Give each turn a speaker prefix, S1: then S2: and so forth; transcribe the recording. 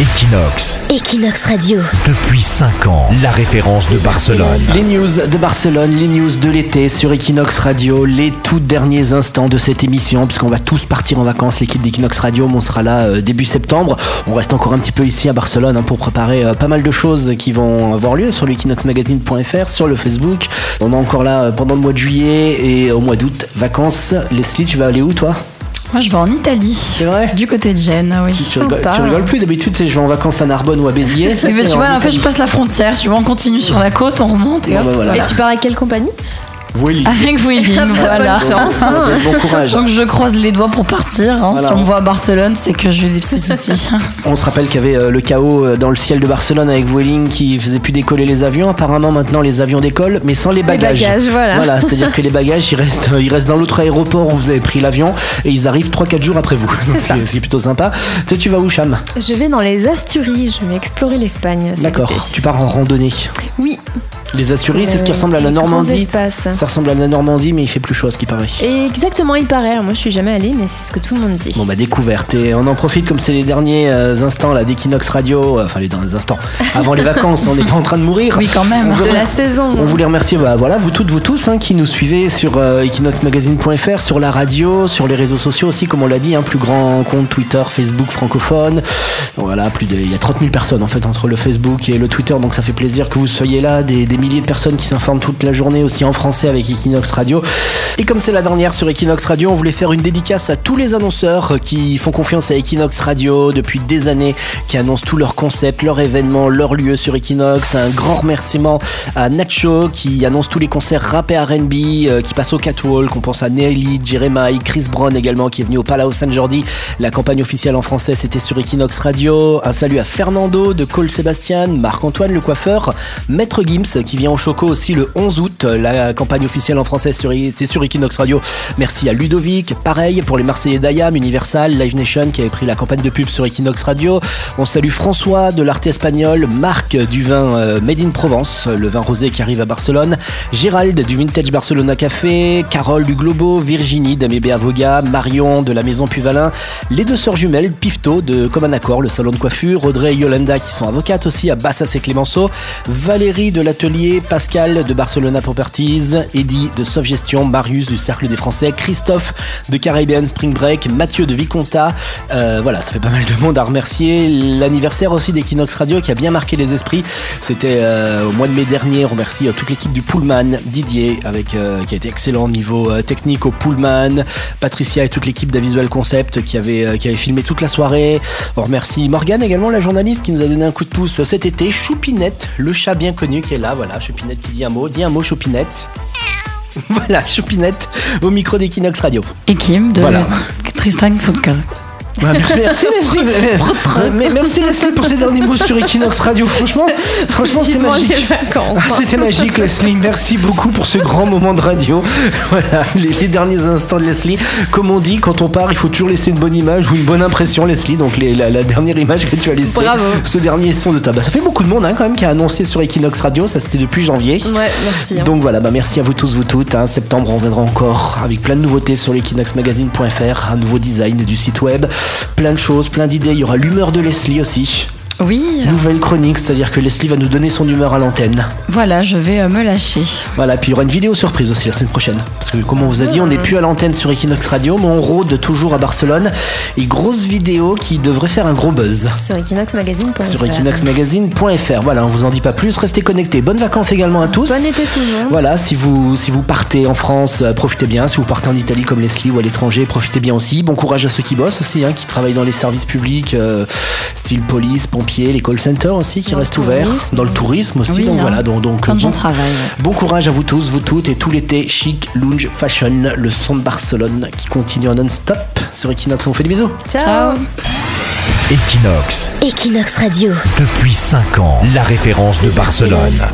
S1: Equinox,
S2: Equinox Radio.
S1: depuis 5 ans, la référence de Barcelone.
S3: Les news de Barcelone, les news de l'été sur Equinox Radio, les tout derniers instants de cette émission, puisqu'on va tous partir en vacances, l'équipe d'Equinox Radio, on sera là euh, début septembre. On reste encore un petit peu ici à Barcelone hein, pour préparer euh, pas mal de choses qui vont avoir lieu sur l'equinoxmagazine.fr, sur le Facebook. On est encore là euh, pendant le mois de juillet et au mois d'août, vacances. Leslie, tu vas aller où toi?
S4: Moi, je vais en Italie.
S3: C'est vrai
S4: Du côté de Gênes, oui.
S3: tu rigoles, tu rigoles plus d'habitude, tu sais, je vais en vacances à Narbonne ou à Béziers.
S4: Mais tu vois, en fait, je passe la frontière. Tu vois, on continue sur la côte, on remonte et
S3: Bon,
S4: hop.
S3: bah, voilà.
S5: Et tu pars avec quelle compagnie?
S3: Vueling.
S4: Avec Vueling, voilà.
S5: chance.
S3: Bon courage.
S4: Donc je croise les doigts pour partir. hein.
S3: Voilà.
S4: Si on me voit à Barcelone, c'est que j'ai des petits soucis.
S3: On se rappelle qu'il y avait euh, le chaos euh, dans le ciel de Barcelone avec Vueling qui faisait plus décoller les avions. Apparemment maintenant les avions décollent, mais sans les bagages.
S5: bagages, voilà.
S3: c'est-à-dire que les bagages ils restent, euh, ils restent dans l'autre aéroport où vous avez pris l'avion et ils arrivent 3-4 jours après vous. C'est plutôt sympa. Tu sais, tu vas où Cham?
S5: Je vais dans les Asturies, je vais explorer l'Espagne.
S3: D'accord. Tu pars en randonnée.
S5: Oui.
S3: Les Asturies, c'est ce qui
S5: Euh,
S3: ressemble à la Normandie.
S5: espaces.
S3: Ça ressemble à la Normandie, mais il fait plus chaud à ce qui paraît.
S5: Et exactement, il paraît. Alors, Moi, je suis jamais allée, mais c'est ce que tout le monde dit.
S3: Bon bah découverte et on en profite comme c'est les derniers euh, instants là d'Equinox Radio, euh, enfin les derniers instants avant les vacances, on n'est pas en train de mourir.
S4: Oui, quand même.
S5: De la saison.
S3: On voulait remercier bah, voilà, vous toutes, vous tous hein, qui nous suivez sur euh, equinoxmagazine.fr, sur la radio, sur les réseaux sociaux aussi, comme on l'a dit, un plus grand compte Twitter, Facebook francophone. Donc voilà, plus de, il y a 30 000 personnes en fait entre le Facebook et le Twitter, donc ça fait plaisir que vous soyez là, des, des milliers de personnes qui s'informent toute la journée aussi en français avec Equinox Radio. Et comme c'est la dernière sur Equinox Radio, on voulait faire une dédicace à tous les annonceurs qui font confiance à Equinox Radio depuis des années, qui annoncent tous leurs concepts, leurs événements, leurs lieux sur Equinox. Un grand remerciement à Nacho qui annonce tous les concerts rap et R&B euh, qui passent au Catwalk. On pense à Nelly, Jeremiah, Chris Brown également qui est venu au Palau San Jordi. La campagne officielle en français c'était sur Equinox Radio. Un salut à Fernando de Cole Sébastien, Marc-Antoine le coiffeur, Maître Gims qui vient au Choco aussi le 11 août. La campagne officielle en français c'est sur Equinox Radio. Merci à Ludovic, pareil pour les Marseillais d'Ayam, Universal, Live Nation qui avait pris la campagne de pub sur Equinox Radio. On salue François de l'Arte Espagnol, Marc du vin euh, Made in Provence, le vin rosé qui arrive à Barcelone, Gérald du Vintage Barcelona Café, Carole du Globo, Virginie d'Amébé Avoga, Marion de la Maison Puvalin, les deux sœurs jumelles, Pifto de Comme Accord, le salon de coiffure, Audrey et Yolanda qui sont avocates aussi à Bassas et Clémenceau, Valérie de l'Atelier, Pascal de Barcelona Properties, Eddie de Sofgestion, Marius du Cercle des Français, Christophe de Caribbean Spring Break, Mathieu de Viconta. Euh, voilà, ça fait pas mal de monde à remercier. L'anniversaire aussi d'Equinox Radio qui a bien marqué les esprits. C'était euh, au mois de mai dernier. On remercie euh, toute l'équipe du Pullman, Didier, avec, qui a été excellent au niveau technique au Pullman, Patricia et toute l'équipe d'Avisual Concept qui avait, qui avait filmé toute la soirée. On remercie Morgane également, la journaliste, qui nous a donné un coup de pouce cet été. Choupinette, le chat bien connu qui est là. Voilà, Choupinette qui dit un mot. Dis un mot, Choupinette. Voilà, Choupinette au micro d'Equinox Radio.
S4: Et Kim de
S3: Voilà.
S4: Tristan.
S3: Merci Leslie, mais merci Leslie pour ces derniers mots sur Equinox Radio. Franchement, franchement c'était magique.
S5: vacances.
S3: Ah, c'était magique Leslie. Merci beaucoup pour ce grand moment de radio. Voilà, les, les derniers instants de Leslie. Comme on dit, quand on part, il faut toujours laisser une bonne image ou une bonne impression, Leslie. Donc les- la, la dernière image que tu as laissée,
S5: Bravo.
S3: ce dernier son de ta. Bah, ça fait beaucoup de monde hein, quand même qui a annoncé sur Equinox Radio. Ça c'était depuis janvier.
S5: Ouais, merci. hein.
S3: Donc voilà, bah merci à vous tous, vous toutes. hein. Septembre, on reviendra encore avec plein de nouveautés sur l'equinoxmagazine.fr, un nouveau design du site web, plein de choses, plein d'idées. Il y aura l'humeur de Leslie aussi.
S4: Oui,
S3: Nouvelle chronique, c'est-à-dire que Leslie va nous donner son humeur à l'antenne.
S4: voilà, je vais euh, me lâcher.
S3: Voilà, puis il y aura une vidéo surprise aussi la semaine prochaine. Parce que comme on vous a dit, on n'est plus à l'antenne sur Equinox Radio, mais on rôde toujours à Barcelone. Et grosse vidéo qui devrait faire un gros buzz.
S5: Sur equinoxmagazine.fr.
S3: Sur equinoxmagazine.fr. Voilà, on vous en dit pas plus, restez connectés. Bonnes vacances également à tous.
S5: Bon été tout le monde.
S3: Voilà, si vous, si vous partez en France, euh, profitez bien. Si vous partez en Italie comme Leslie ou à l'étranger, profitez bien aussi. Bon courage à ceux qui bossent aussi, hein, qui travaillent dans les services publics, euh, style police, pompiers, les call centers aussi, qui
S5: Dans
S3: restent ouverts. Dans le tourisme aussi.
S4: Oui,
S3: donc
S4: hein.
S3: voilà, donc,
S4: gens
S3: bon,
S4: travaillent.
S3: bon courage à vous tous, vous toutes, et tout l'été, chic, lounge, fashion, le son de Barcelone qui continue en non-stop. Sur Equinox, on vous fait des bisous.
S5: Ciao.
S1: Equinox,
S2: Equinox Radio.
S1: depuis 5 ans, la référence de Barcelone.